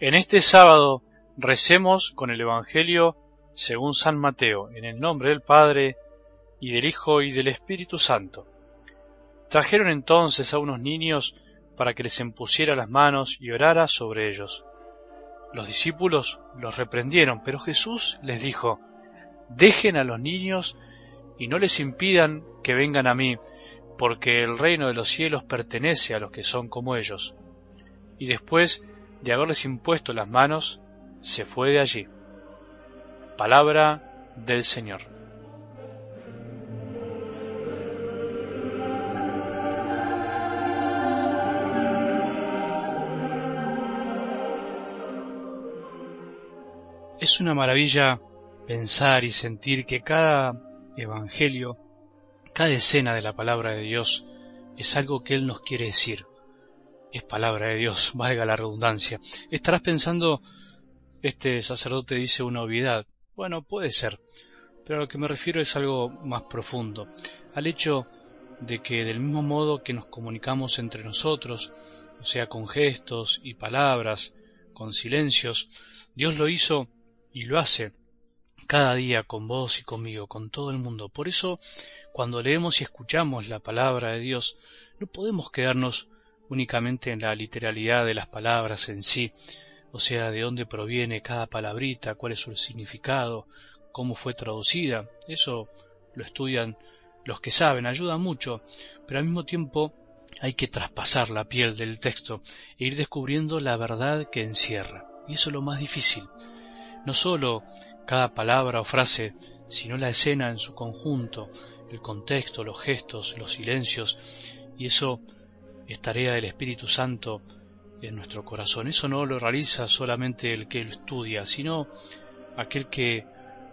En este sábado recemos con el Evangelio según San Mateo, en el nombre del Padre, y del Hijo, y del Espíritu Santo. Trajeron entonces a unos niños para que les impusiera las manos y orara sobre ellos. Los discípulos los reprendieron, pero Jesús les dijo, Dejen a los niños y no les impidan que vengan a mí, porque el reino de los cielos pertenece a los que son como ellos. Y después de haberles impuesto las manos, se fue de allí. Palabra del Señor. Es una maravilla pensar y sentir que cada evangelio, cada escena de la palabra de Dios es algo que Él nos quiere decir, es palabra de Dios, valga la redundancia. Estarás pensando, este sacerdote dice una obviedad. Bueno, puede ser, pero a lo que me refiero es algo más profundo, al hecho de que del mismo modo que nos comunicamos entre nosotros, o sea, con gestos y palabras, con silencios, Dios lo hizo y lo hace cada día con vos y conmigo, con todo el mundo. Por eso, cuando leemos y escuchamos la palabra de Dios, no podemos quedarnos únicamente en la literalidad de las palabras en sí, o sea, de dónde proviene cada palabrita, cuál es su significado, cómo fue traducida. Eso lo estudian los que saben, ayuda mucho, pero al mismo tiempo hay que traspasar la piel del texto e ir descubriendo la verdad que encierra. Y eso es lo más difícil. No solo cada palabra o frase, sino la escena en su conjunto, el contexto, los gestos, los silencios, y eso es tarea del Espíritu Santo en nuestro corazón. Eso no lo realiza solamente el que lo estudia, sino aquel que,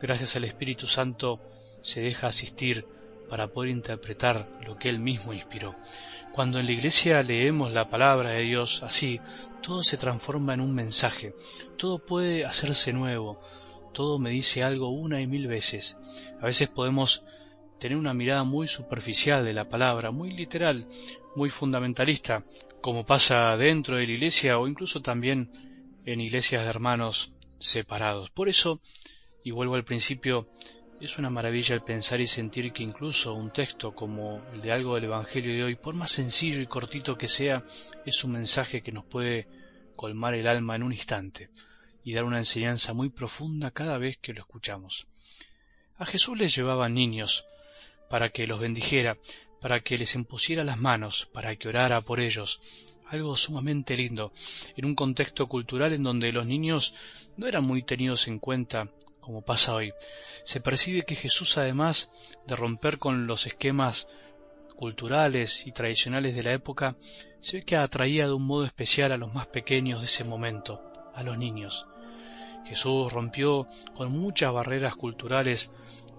gracias al Espíritu Santo, se deja asistir para poder interpretar lo que él mismo inspiró. Cuando en la iglesia leemos la palabra de Dios así, todo se transforma en un mensaje, todo puede hacerse nuevo, todo me dice algo una y mil veces. A veces podemos tener una mirada muy superficial de la palabra, muy literal, muy fundamentalista, como pasa dentro de la iglesia o incluso también en iglesias de hermanos separados. Por eso, y vuelvo al principio, es una maravilla el pensar y sentir que incluso un texto como el de algo del Evangelio de hoy, por más sencillo y cortito que sea, es un mensaje que nos puede colmar el alma en un instante y dar una enseñanza muy profunda cada vez que lo escuchamos. A Jesús le llevaban niños, para que los bendijera, para que les impusiera las manos, para que orara por ellos. Algo sumamente lindo, en un contexto cultural en donde los niños no eran muy tenidos en cuenta, como pasa hoy. Se percibe que Jesús, además de romper con los esquemas culturales y tradicionales de la época, se ve que atraía de un modo especial a los más pequeños de ese momento, a los niños. Jesús rompió con muchas barreras culturales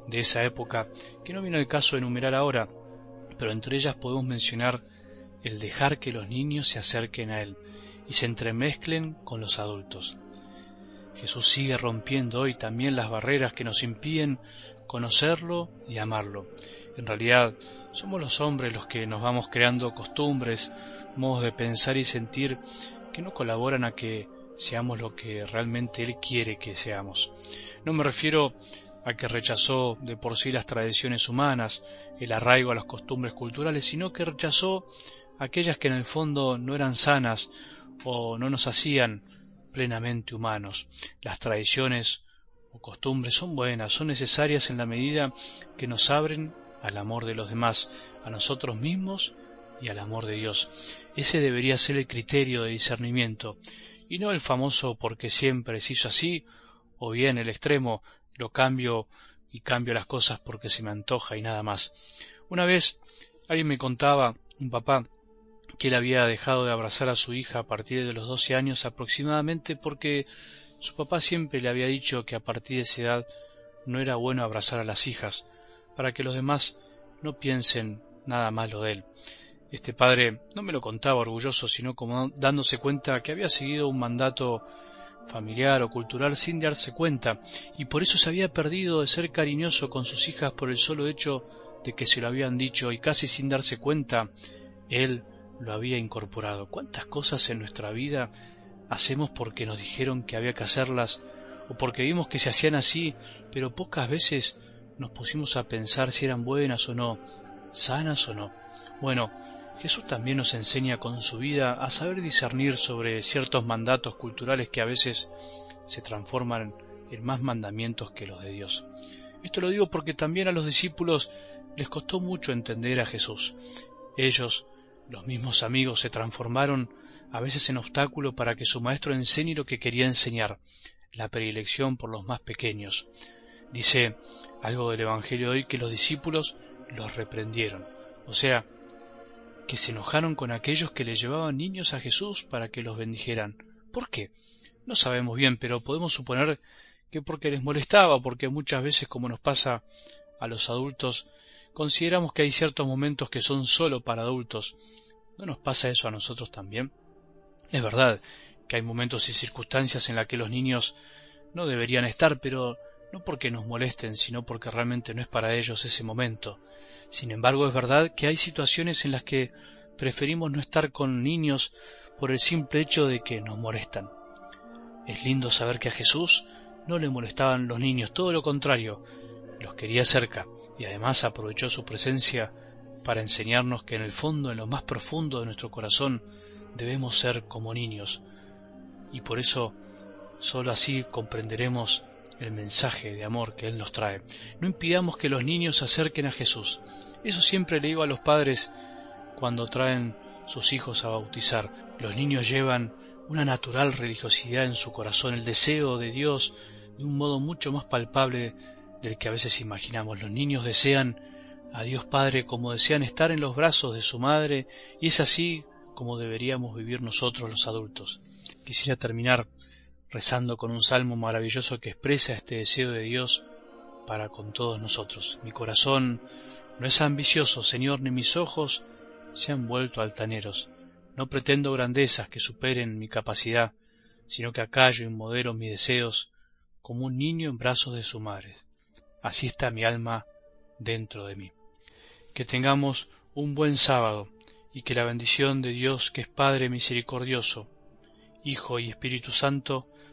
de esa época, que no viene el caso de enumerar ahora, pero entre ellas podemos mencionar el dejar que los niños se acerquen a Él y se entremezclen con los adultos. Jesús sigue rompiendo hoy también las barreras que nos impiden conocerlo y amarlo. En realidad, somos los hombres los que nos vamos creando costumbres, modos de pensar y sentir que no colaboran a que seamos lo que realmente Él quiere que seamos. No me refiero a que rechazó de por sí las tradiciones humanas, el arraigo a las costumbres culturales, sino que rechazó aquellas que en el fondo no eran sanas o no nos hacían plenamente humanos. Las tradiciones o costumbres son buenas, son necesarias en la medida que nos abren al amor de los demás, a nosotros mismos y al amor de Dios. Ese debería ser el criterio de discernimiento, y no el famoso porque siempre se hizo así, o bien el extremo lo cambio y cambio las cosas porque se me antoja y nada más. Una vez alguien me contaba, un papá, que él había dejado de abrazar a su hija a partir de los doce años aproximadamente porque su papá siempre le había dicho que a partir de esa edad no era bueno abrazar a las hijas, para que los demás no piensen nada malo de él. Este padre no me lo contaba orgulloso, sino como dándose cuenta que había seguido un mandato familiar o cultural sin darse cuenta, y por eso se había perdido de ser cariñoso con sus hijas por el solo hecho de que se lo habían dicho y casi sin darse cuenta, él lo había incorporado. ¿Cuántas cosas en nuestra vida hacemos porque nos dijeron que había que hacerlas o porque vimos que se hacían así, pero pocas veces nos pusimos a pensar si eran buenas o no, sanas o no. Bueno, Jesús también nos enseña con su vida a saber discernir sobre ciertos mandatos culturales que a veces se transforman en más mandamientos que los de Dios. Esto lo digo porque también a los discípulos les costó mucho entender a Jesús. Ellos, los mismos amigos, se transformaron a veces en obstáculo para que su maestro enseñe lo que quería enseñar, la predilección por los más pequeños. Dice algo del Evangelio de hoy que los discípulos los reprendieron, o sea, que se enojaron con aquellos que le llevaban niños a Jesús para que los bendijeran. ¿Por qué? No sabemos bien, pero podemos suponer que porque les molestaba, porque muchas veces, como nos pasa a los adultos, consideramos que hay ciertos momentos que son solo para adultos. ¿No nos pasa eso a nosotros también? Es verdad que hay momentos y circunstancias en las que los niños no deberían estar, pero no porque nos molesten, sino porque realmente no es para ellos ese momento. Sin embargo, es verdad que hay situaciones en las que preferimos no estar con niños por el simple hecho de que nos molestan. Es lindo saber que a Jesús no le molestaban los niños, todo lo contrario, los quería cerca y además aprovechó su presencia para enseñarnos que en el fondo, en lo más profundo de nuestro corazón, debemos ser como niños. Y por eso sólo así comprenderemos el mensaje de amor que Él nos trae. No impidamos que los niños se acerquen a Jesús. Eso siempre le digo a los padres cuando traen sus hijos a bautizar. Los niños llevan una natural religiosidad en su corazón, el deseo de Dios de un modo mucho más palpable del que a veces imaginamos. Los niños desean a Dios Padre como desean estar en los brazos de su madre y es así como deberíamos vivir nosotros los adultos. Quisiera terminar rezando con un salmo maravilloso que expresa este deseo de Dios para con todos nosotros. Mi corazón no es ambicioso, Señor, ni mis ojos se han vuelto altaneros. No pretendo grandezas que superen mi capacidad, sino que acallo y modero mis deseos como un niño en brazos de su madre. Así está mi alma dentro de mí. Que tengamos un buen sábado y que la bendición de Dios, que es Padre misericordioso, Hijo y Espíritu Santo,